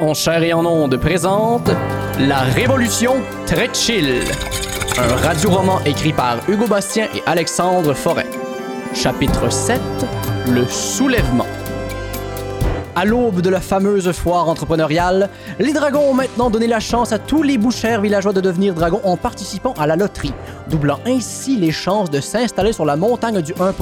En chair et en onde présente La Révolution très chill. Un radio-roman écrit par Hugo Bastien et Alexandre Forêt. Chapitre 7 Le soulèvement. À l'aube de la fameuse foire entrepreneuriale, les dragons ont maintenant donné la chance à tous les bouchers villageois de devenir dragons en participant à la loterie, doublant ainsi les chances de s'installer sur la montagne du 1%.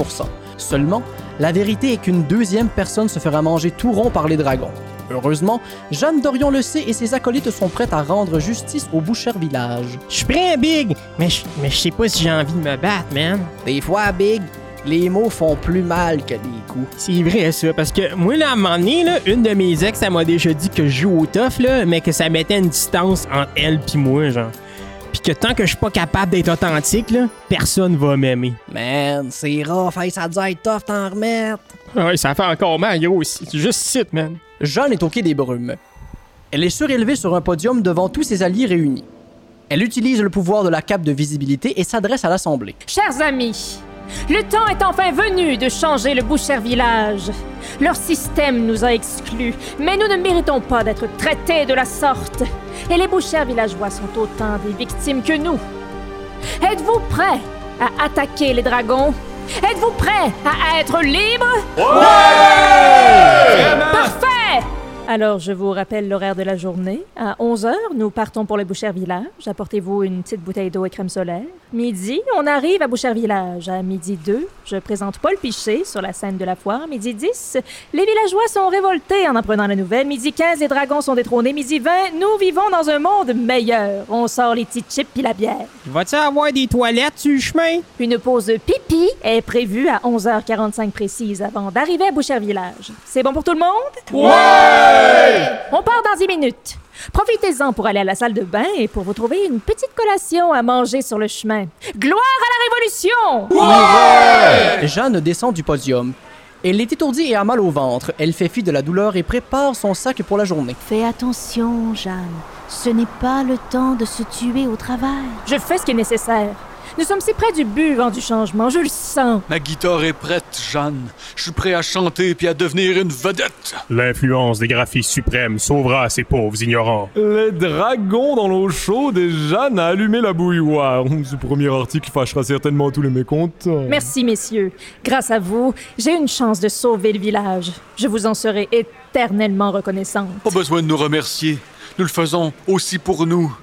Seulement, la vérité est qu'une deuxième personne se fera manger tout rond par les dragons. Heureusement, Jeanne Dorion le sait et ses acolytes sont prêts à rendre justice au Boucher Village. Je suis prêt, Big, mais je mais je sais pas si j'ai envie de me battre, man. Des fois, Big, les mots font plus mal que des coups. C'est vrai, ça, parce que moi, là, à un moment donné, là, une de mes ex, elle m'a déjà dit que je joue au tough, là, mais que ça mettait une distance entre elle pis moi, genre. Pis que tant que je suis pas capable d'être authentique, là, personne va m'aimer. Man, c'est rough, hey, ça dû être tough t'en remettre. Ouais, ça fait encore mal, gros, c'est juste site, man. Jeanne est au quai des brumes. Elle est surélevée sur un podium devant tous ses alliés réunis. Elle utilise le pouvoir de la cape de visibilité et s'adresse à l'Assemblée. Chers amis, le temps est enfin venu de changer le Boucher Village. Leur système nous a exclus, mais nous ne méritons pas d'être traités de la sorte. Et les Bouchers villageois sont autant des victimes que nous. Êtes-vous prêts à attaquer les dragons? Êtes-vous prêts à être libres? Parfait! Alors, je vous rappelle l'horaire de la journée. À 11h, nous partons pour le Boucher Village. Apportez-vous une petite bouteille d'eau et crème solaire. Midi, on arrive à Boucher Village. À midi 2, je présente Paul Piché sur la scène de la foire. Midi 10, les villageois sont révoltés en apprenant la nouvelle. Midi 15, les dragons sont détrônés. Midi 20, nous vivons dans un monde meilleur. On sort les petits chips puis la bière. Va-tu avoir des toilettes sur le chemin? Une pause pipi est prévue à 11h45 précise avant d'arriver à Boucher Village. C'est bon pour tout le monde? On part dans 10 minutes. Profitez-en pour aller à la salle de bain et pour vous trouver une petite collation à manger sur le chemin. Gloire à la Révolution! Jeanne descend du podium. Elle est étourdie et a mal au ventre. Elle fait fi de la douleur et prépare son sac pour la journée. Fais attention, Jeanne. Ce n'est pas le temps de se tuer au travail. Je fais ce qui est nécessaire. Nous sommes si près du but vent du changement, je le sens. Ma guitare est prête, Jeanne. Je suis prêt à chanter puis à devenir une vedette. L'influence des graphistes suprêmes sauvera ces pauvres ignorants. Les dragons dans l'eau chaude et Jeanne a allumé la bouilloire. Ce premier article fâchera certainement tous les mécontents. Merci, messieurs. Grâce à vous, j'ai une chance de sauver le village. Je vous en serai éternellement reconnaissante. Pas besoin de nous remercier. Nous le faisons aussi pour nous.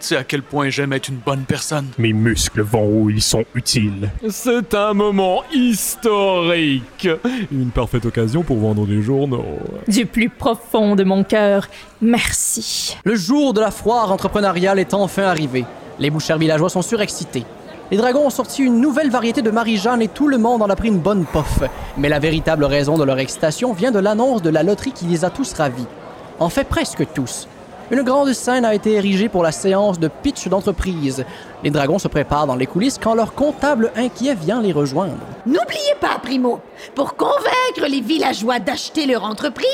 Tu sais à quel point j'aime être une bonne personne. Mes muscles vont où ils sont utiles. C'est un moment historique. Une parfaite occasion pour vendre des journaux. Du plus profond de mon cœur, merci. Le jour de la foire entrepreneuriale est enfin arrivé. Les bouchers villageois sont surexcités. Les dragons ont sorti une nouvelle variété de Marie-Jeanne et tout le monde en a pris une bonne pof. Mais la véritable raison de leur excitation vient de l'annonce de la loterie qui les a tous ravis. En fait, presque tous. Une grande scène a été érigée pour la séance de pitch d'entreprise. Les dragons se préparent dans les coulisses quand leur comptable inquiet vient les rejoindre. N'oubliez pas, Primo, pour convaincre les villageois d'acheter leur entreprise,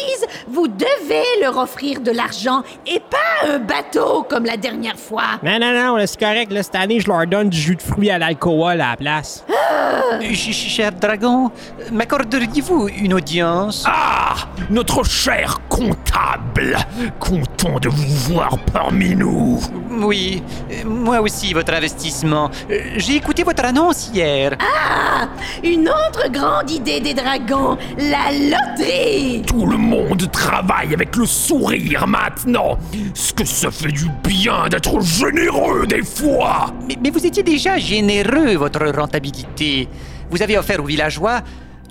vous devez leur offrir de l'argent et pas un bateau comme la dernière fois. Non, non, non, c'est correct, là, cette année, je leur donne du jus de fruits à l'alcool à la place. Ch- Cher dragon, m'accorderiez-vous une audience? Ah Notre cher comptable Content de vous voir parmi nous Oui, euh, moi aussi, votre investissement. Euh, J'ai écouté votre annonce hier. Ah, une autre grande idée des dragons, la loterie. Tout le monde travaille avec le sourire maintenant Ce que ça fait du bien d'être généreux des fois Mais, mais vous étiez déjà généreux, votre rentabilité. Vous avez offert aux villageois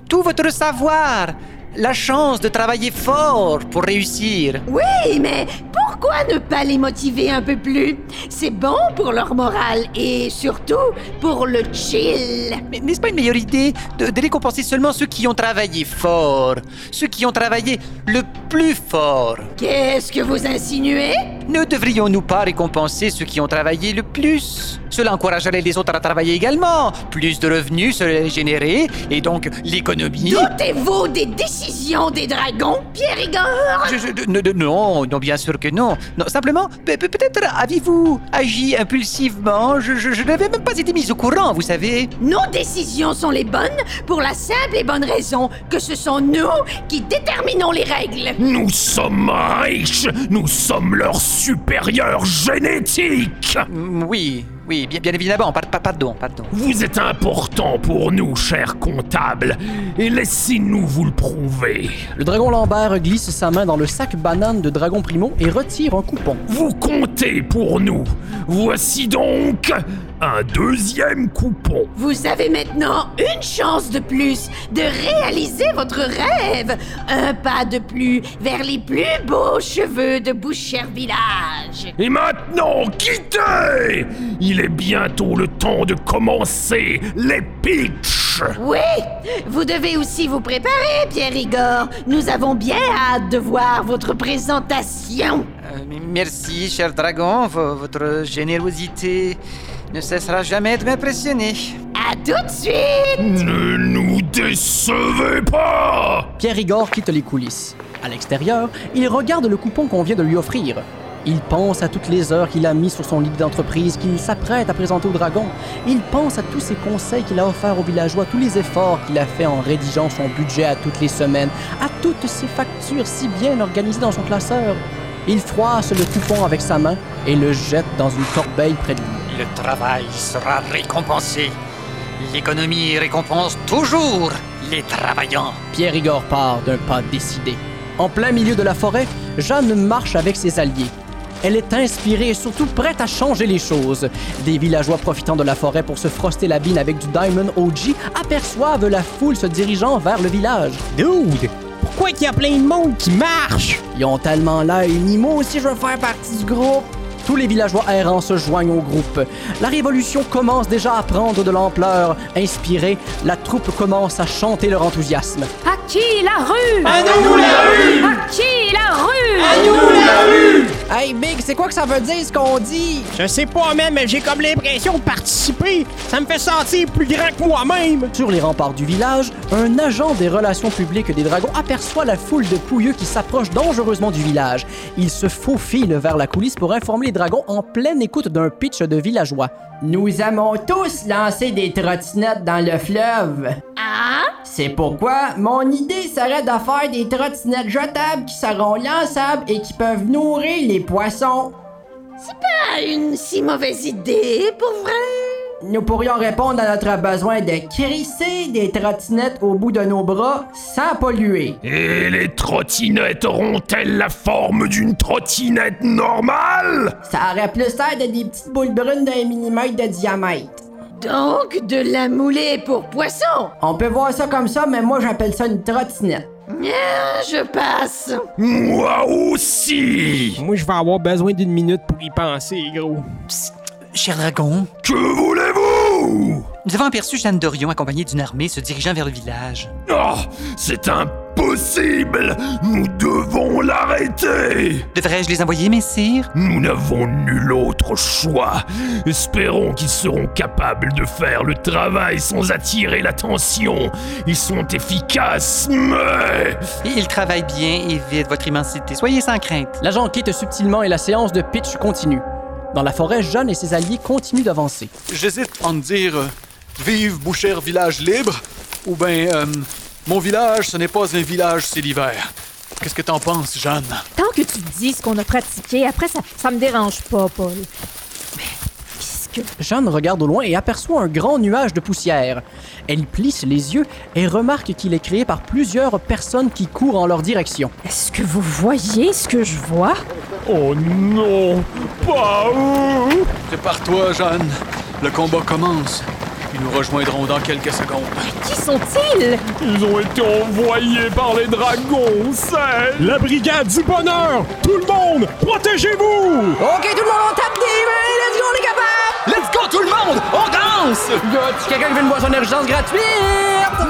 tout votre savoir, la chance de travailler fort pour réussir. Oui, mais pourquoi ne pas les motiver un peu plus? C'est bon pour leur morale et surtout pour le chill. Mais n'est-ce pas une meilleure idée de, de récompenser seulement ceux qui ont travaillé fort, ceux qui ont travaillé le plus fort. Qu'est-ce que vous insinuez? Ne devrions-nous pas récompenser ceux qui ont travaillé le plus? Cela encouragerait les autres à travailler également. Plus de revenus seraient générés et donc l'économie. Doutez-vous des décisions des dragons, Pierre Igor? Je- je- ne- ne- non, non, bien sûr que non. Non, simplement, pe- pe- peut-être avez-vous agi impulsivement Je, je- je n'avais même pas été mis au courant, vous savez. Nos décisions sont les bonnes pour la simple et bonne raison que ce sont nous qui déterminons les règles. Nous sommes riches, nous sommes leur supérieur génétique. Mm, Oui, oui, bien, bien évidemment, par- par- pardon, pardon. Vous êtes important pour nous, cher comptable, et laissez-nous vous le prouver. Le dragon Lambert glisse sa main dans le sac banane de Dragon Primo et retire un coupon. Vous comptez pour nous. Voici donc un deuxième coupon. Vous avez maintenant une chance de plus de réaliser votre rêve. Un pas de plus vers les plus beaux cheveux de Boucher Village. Et maintenant, quittez Il est bientôt le temps de commencer les pitchs. Oui, vous devez aussi vous préparer, Pierre Igor. Nous avons bien hâte de voir votre présentation. Euh, merci, cher dragon, vo- votre générosité ne cessera jamais de m'impressionner. À tout de suite. Ne nous décevez pas Pierre Igor quitte les coulisses. À l'extérieur, il regarde le coupon qu'on vient de lui offrir. Il pense à toutes les heures qu'il a mis sur son lit d'entreprise qu'il s'apprête à présenter au dragon. Il pense à tous ses conseils qu'il a offerts aux villageois, tous les efforts qu'il a fait en rédigeant son budget à toutes les semaines, à toutes ses factures si bien organisées dans son classeur. Il froisse le coupon avec sa main et le jette dans une corbeille près de lui. Le travail sera récompensé. L'économie récompense toujours les travaillants. Pierre Igor part d'un pas décidé. En plein milieu de la forêt, Jeanne marche avec ses alliés. Elle est inspirée et surtout prête à changer les choses. Des villageois profitant de la forêt pour se froster la bine avec du Diamond OG aperçoivent la foule se dirigeant vers le village. Dude, pourquoi qu'il y a plein de monde qui marche? Ils ont tellement l'air unis, moi aussi je veux faire partie du groupe. Tous les villageois errants se joignent au groupe. La révolution commence déjà à prendre de l'ampleur. Inspirée, la troupe commence à chanter leur enthousiasme. Qui la rue À nous la rue! À qui la rue À nous la rue! Hey Big, c'est quoi que ça veut dire ce qu'on dit? Je sais pas, même, mais j'ai comme l'impression de participer. Ça me fait sentir plus grand que moi-même. Sur les remparts du village, un agent des relations publiques des dragons aperçoit la foule de pouilleux qui s'approche dangereusement du village. Il se faufile vers la coulisse pour informer les dragons en pleine écoute d'un pitch de villageois. Nous avons tous lancé des trottinettes dans le fleuve. C'est pourquoi mon idée serait de faire des trottinettes jetables qui seront lançables et qui peuvent nourrir les poissons. Pas une si mauvaise idée, pour vrai? Nous pourrions répondre à notre besoin de crisser des trottinettes au bout de nos bras sans polluer. Et les trottinettes auront-elles la forme d'une trottinette normale? Ça aurait plus l'air de des petites boules brunes d'un millimètre de diamètre. Donc, de la moulée pour poisson. On peut voir ça comme ça, mais moi j'appelle ça une trottinette. Ah, je passe. Moi aussi Moi, je vais avoir besoin d'une minute pour y penser, gros. Cher dragon, Que voulez-vous? nous avons aperçu Jeanne Dorion accompagnée d'une armée se dirigeant vers le village. Oh, c'est impossible Nous devons l'arrêter Devrais-je les envoyer, messire Nous n'avons nul autre choix. Espérons qu'ils seront capables de faire le travail sans attirer l'attention. Ils sont efficaces, mais... Ils travaillent bien et vite, votre immensité. Soyez sans crainte. L'agent quitte subtilement et la séance de pitch continue. Dans la forêt, Jeanne et ses alliés continuent d'avancer. J'hésite en dire euh, Vive Boucher Village libre ou bien euh, Mon village, ce n'est pas un village, c'est l'hiver. Qu'est-ce que t'en penses, Jeanne? Tant que tu dis ce qu'on a pratiqué, après ça, ça me dérange pas, Paul. Mais qu'est-ce que... Jeanne regarde au loin et aperçoit un grand nuage de poussière. Elle plisse les yeux et remarque qu'il est créé par plusieurs personnes qui courent en leur direction. Est-ce que vous voyez ce que je vois? Oh non Pas eux Prépare-toi, Jeanne. Le combat commence. Ils nous rejoindront dans quelques secondes. Qui sont-ils? Ils ont été envoyés par les dragons, c'est... La brigade du bonheur! Tout le monde, protégez-vous! Ok, tout le monde, on tape des mains, let's go, on est capable! Let's go, tout le monde! On danse! Y a quelqu'un qui veut une boisson d'énergence gratuite?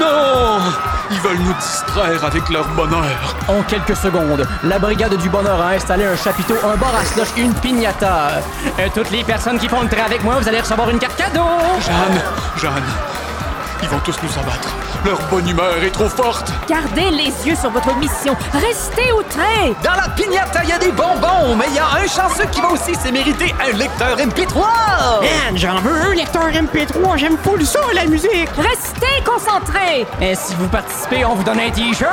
Non! Ils veulent nous distraire avec leur bonheur. En quelques secondes, la brigade du bonheur a installé un chapiteau, un bar à slush et une piñata. Euh, toutes les personnes qui font le trait avec moi, vous allez recevoir une carte cadeau. Jeanne, Jeanne, ils vont tous nous abattre. Leur bonne humeur est trop forte. Gardez les yeux sur votre mission. Restez au. Dans la pignata, il y a des bonbons, mais il y a un chanceux qui va aussi se mériter un lecteur MP3. Man, j'en veux un lecteur MP3, j'aime full ça, la musique! Restez concentrés. Et si vous participez, on vous donne un t-shirt.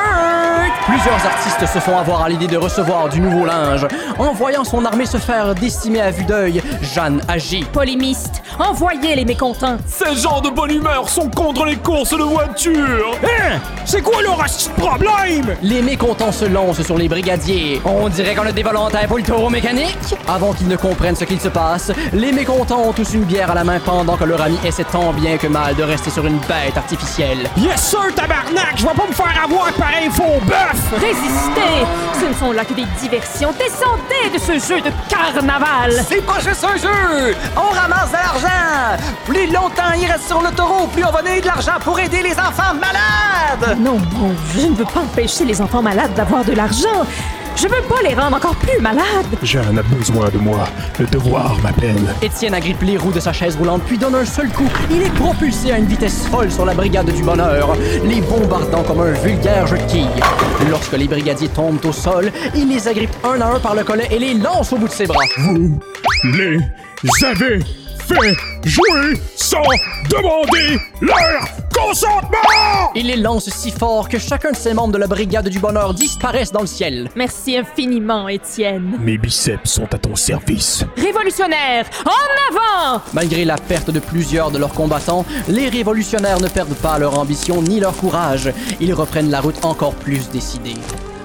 Plusieurs artistes se font avoir à l'idée de recevoir du nouveau linge. En voyant son armée se faire décimer à vue d'œil, Jeanne agit. Polémistes, envoyez les mécontents. Ces gens de bonne humeur sont contre les courses de voitures. Hein? C'est quoi leur problème? Les mécontents se lancent sur les brigadiers. On dirait qu'on a des volontaires pour le taureau mécanique. Avant qu'ils ne comprennent ce qu'il se passe, les mécontents ont tous une bière à la main pendant que leur ami essaie tant bien que mal de rester sur une bête artificielle. Yes sir, tabarnak! Je vais pas me faire avoir par un faux bœuf! Résistez. Ce ne sont là que des diversions. Descendez de ce jeu de carnaval. C'est pas juste un jeu! On ramasse de l'argent! Plus longtemps il reste sur le taureau, plus on va donner de l'argent pour aider les enfants malades! Non, non, je ne veux pas empêcher les enfants malades d'avoir de l'argent. Je veux pas les rendre encore plus malades. Jeanne a besoin de moi. Le devoir m'appelle. Étienne agrippe les roues de sa chaise roulante puis donne un seul coup. Il est propulsé à une vitesse folle sur la brigade du bonheur, les bombardant comme un vulgaire jeu de quilles. Lorsque les brigadiers tombent au sol, il les agrippe un à un par le collet et les lance au bout de ses bras. Vous les avez fait jouer sans demander leur consentement! Il les lance si fort que chacun de ses membres de la brigade du bonheur disparaissent dans le ciel. Merci infiniment, Étienne. Mes biceps sont à ton service. Révolutionnaire, en avant Malgré la perte de plusieurs de leurs combattants, les révolutionnaires ne perdent pas leur ambition ni leur courage. Ils reprennent la route encore plus décidés.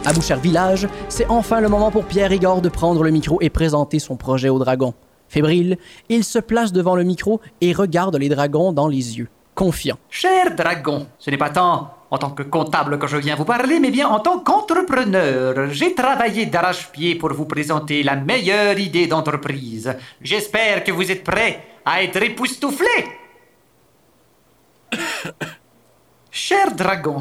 À Boucher Village, c'est enfin le moment pour Pierre Igor de prendre le micro et présenter son projet aux dragons. Fébrile, il se place devant le micro et regarde les dragons dans les yeux, confiant. Cher dragon, ce n'est pas tant en tant que comptable que je viens vous parler, mais bien en tant qu'entrepreneur. J'ai travaillé d'arrache-pied pour vous présenter la meilleure idée d'entreprise. J'espère que vous êtes prêts à être époustouflés. Cher dragon,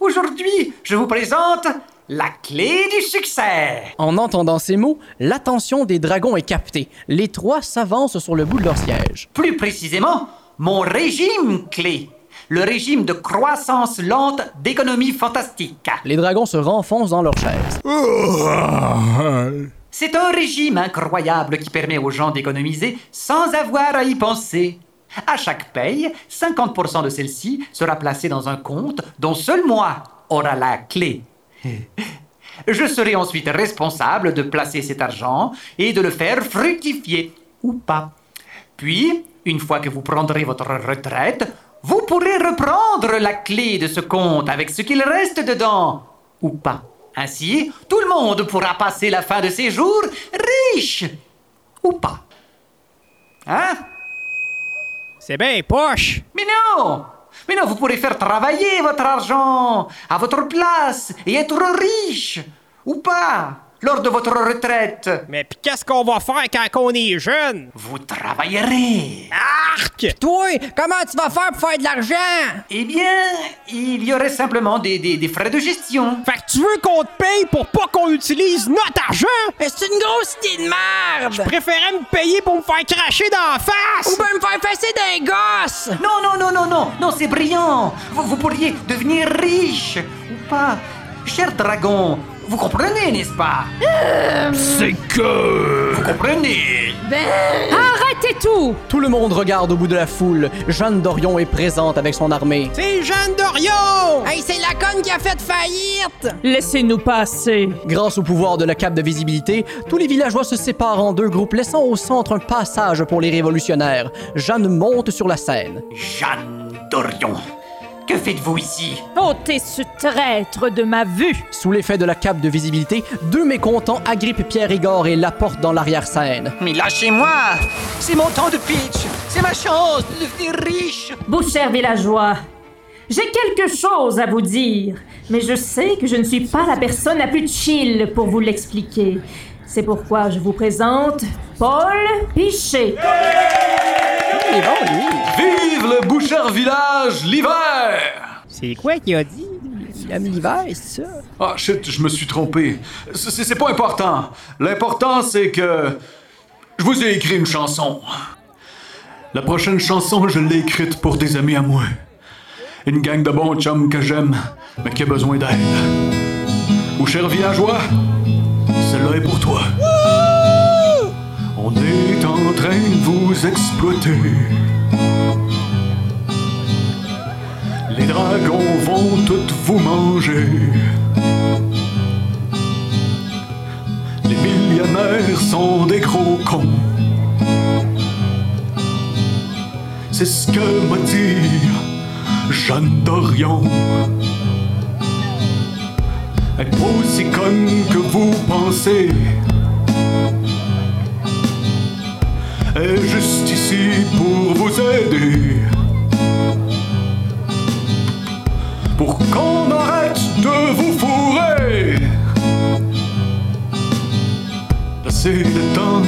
aujourd'hui, je vous présente la clé du succès. En entendant ces mots, l'attention des dragons est captée. Les trois s'avancent sur le bout de leur siège. Plus précisément, mon régime clé. Le régime de croissance lente d'économie fantastique. Les dragons se renfoncent dans leur chaises. C'est un régime incroyable qui permet aux gens d'économiser sans avoir à y penser. À chaque paye, 50% de celle-ci sera placée dans un compte dont seul moi aura la clé. Je serai ensuite responsable de placer cet argent et de le faire fructifier, ou pas. Puis, une fois que vous prendrez votre retraite, vous pourrez reprendre la clé de ce compte avec ce qu'il reste dedans, ou pas. Ainsi, tout le monde pourra passer la fin de ses jours riche, ou pas. Hein? C'est bien poche! Mais non! Mais non, vous pourrez faire travailler votre argent à votre place et être riche, ou pas, lors de votre retraite. Mais pis qu'est-ce qu'on va faire quand on est jeune? Vous travaillerez. Arc! Toi, comment tu vas faire pour faire de l'argent? Eh bien, il y aurait simplement des, des- des frais de gestion. Fait que tu veux qu'on te paye pour pas qu'on utilise notre argent? Mais c'est une grosse idée de merde! Je préférais me payer pour me faire cracher dans la face! Ou bien me faire fesser d'un gosse! Non, non, non, non, non, non, c'est brillant. Vous, vous pourriez devenir riche, ou pas. Cher dragon, vous comprenez, n'est-ce pas C'est que... Vous comprenez Arrêtez tout Tout le monde regarde au bout de la foule. Jeanne Dorion est présente avec son armée. C'est Jeanne Dorion! Hey, c'est la conne qui a fait faillite! Laissez-nous passer. Grâce au pouvoir de la cape de visibilité, tous les villageois se séparent en deux groupes, laissant au centre un passage pour les révolutionnaires. Jeanne monte sur la scène. Jeanne Dorion, que faites-vous ici? Ôtez ce traître de ma vue. Sous l'effet de la cape de visibilité, deux mécontents agrippent Pierre Igor et l'apportent dans l'arrière-scène. Mais lâchez-moi C'est mon temps de pitch C'est ma chance de devenir riche Boucher villageois, j'ai quelque chose à vous dire, mais je sais que je ne suis pas la personne la plus chill pour vous l'expliquer. C'est pourquoi je vous présente Paul Pichet. Il est bon, lui. Vive le Boucher Village l'hiver! C'est quoi qu'il a dit? qui aime l'hiver, c'est ça? Ah, shit, je me suis trompé. C'est c'est pas important. L'important, c'est que. Je vous ai écrit une chanson. La prochaine chanson, je l'ai écrite pour des amis à moi. Une gang de bons chums que j'aime, mais qui a besoin d'aide. Ou cher villageois, celle-là est pour toi. Vous exploiter. Les dragons vont toutes vous manger. Les millionnaires sont des gros. C'est ce que m'a dit Jeanne est pas aussi conne que vous pensez. Est juste ici pour vous aider. Pour qu'on arrête de vous fourrer. C'est le temps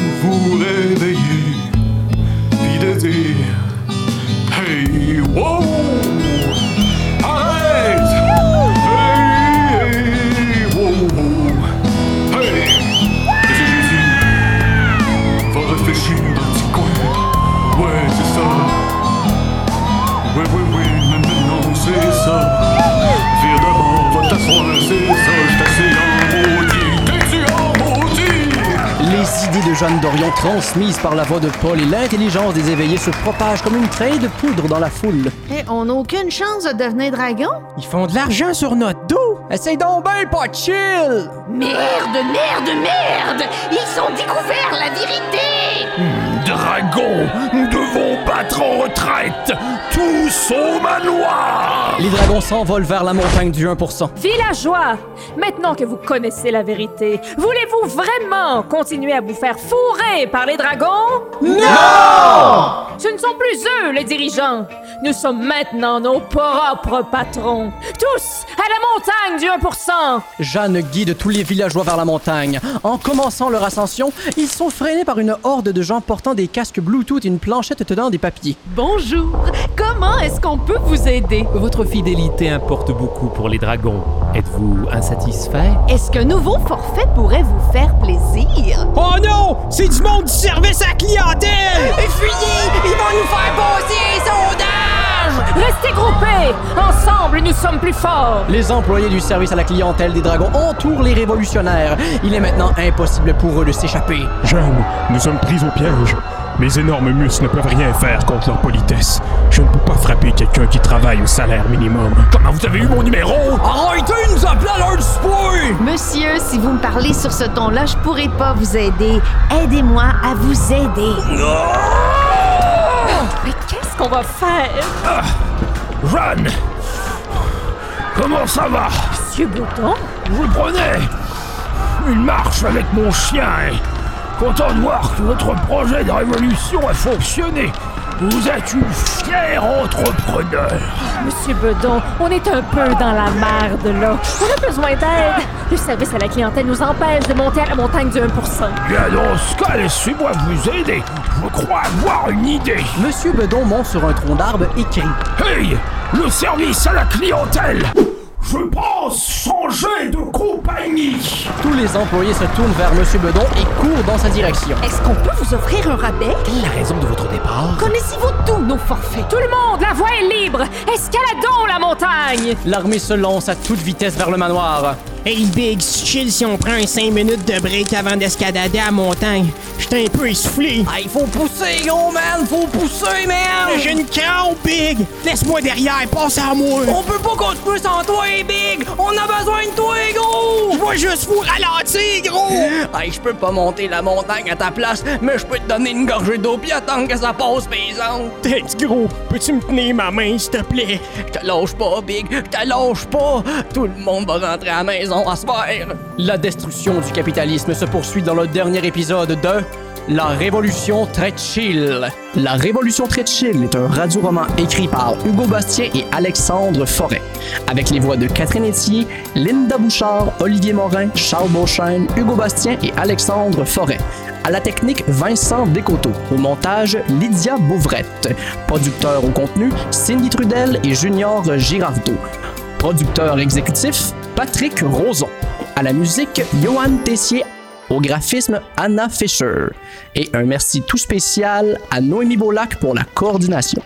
Transmises par la voix de Paul et l'intelligence des éveillés se propagent comme une traîne de poudre dans la foule. Eh, on n'a aucune chance de devenir dragon? Ils font de l'argent sur notre dos! Essaye donc ben pas de chill! Merde, merde, merde! Ils ont découvert la vérité! Dragon, nous devons battre en retraite Tous au manoir Les dragons s'envolent vers la montagne du 1%. Villageois, maintenant que vous connaissez la vérité, voulez-vous vraiment continuer à vous faire fourrer par les dragons? Non! Ce ne sont plus eux, les dirigeants. Nous sommes maintenant nos propres patrons. Tous à la montagne du 1%. Jeanne guide tous les villageois vers la montagne. En commençant leur ascension, ils sont freinés par une horde de gens portant des casques Bluetooth et une planchette tenant des papiers. Bonjour, comment est-ce qu'on peut vous aider? Votre fidélité importe beaucoup pour les dragons. Êtes-vous insatisfait? Est-ce qu'un nouveau forfait pourrait vous faire plaisir? Oh non! C'est du monde du service à la clientèle! Fuyez! Ils vont nous faire passer un sondage! Restez groupés. Ensemble, nous sommes plus forts. Les employés du service à la clientèle des dragons entourent les révolutionnaires. Il est maintenant impossible pour eux de s'échapper. Jeanne, nous sommes pris au piège. Mes énormes muscles ne peuvent rien faire contre leur politesse. Je ne peux pas frapper quelqu'un qui travaille au salaire minimum. Comment vous avez eu mon numéro? Arrêtez de nous appeler à l'heure du souper! Monsieur, si vous me parlez sur ce ton-là, je pourrais pas vous aider. Aidez-moi à vous aider. Mais qu'est-ce qu'on va faire? Jeanne Comment ça va? Monsieur Bouton? Je prenais une marche avec mon chien et content de voir que votre projet de révolution a fonctionné. Vous êtes une fière entrepreneur. Monsieur Bedon, on est un peu dans la merde, là. On a besoin d'aide. Le service à la clientèle nous empêche de monter à la montagne du 1%. Bien dans ce cas, laissez-moi vous aider. Je crois avoir une idée. Monsieur Bedon monte sur un tronc d'arbre et crie. Hey Le service à la clientèle Je pense changer de compagnie Tous les employés se tournent vers Monsieur Bedon et courent dans sa direction. Est-ce qu'on peut vous offrir un rabais? Quelle est la raison de votre départ? Connaissez-vous tous nos forfaits? Tout le monde, la voie est libre. Escaladons la montagne. L'armée se lance à toute vitesse vers le manoir. Hey Big, chill si on prend un 5 minutes de break avant d'escalader à la montagne. J'étais un peu essoufflé. Il faut pousser, gros man! Faut pousser, man! J'ai une crampe, Big! Laisse-moi derrière, passe à moi! On peut pas continuer sans toi, Big! On a besoin de toi, gros! Je vais juste vous ralentir, gros! Hey, je peux pas monter la montagne à ta place, mais je peux te donner une gorgée d'eau pis attendre que ça passe, paysan! Tête gros, peux-tu me tenir ma main, s'il te plaît? Je te lâche pas, Big! Je te lâche pas! Tout le monde va rentrer à la maison La destruction du capitalisme se poursuit dans le dernier épisode de La Révolution très. La Révolution très chill est un radio-roman écrit par Hugo Bastien et Alexandre Forêt, avec les voix de Catherine Etier, Linda Bouchard, Olivier Morin, Charles Beauchesne, Hugo Bastien et Alexandre Forêt. À la technique, Vincent Descoteaux. Au montage, Lydia Bouvrette. Producteur au contenu, Cindy Trudel et Junior Girardeau. Producteur exécutif, Patrick Roson. À la musique, Johan Tessier. Au graphisme, Anna Fisher. Et un merci tout spécial à Noémie Beaulac pour la coordination.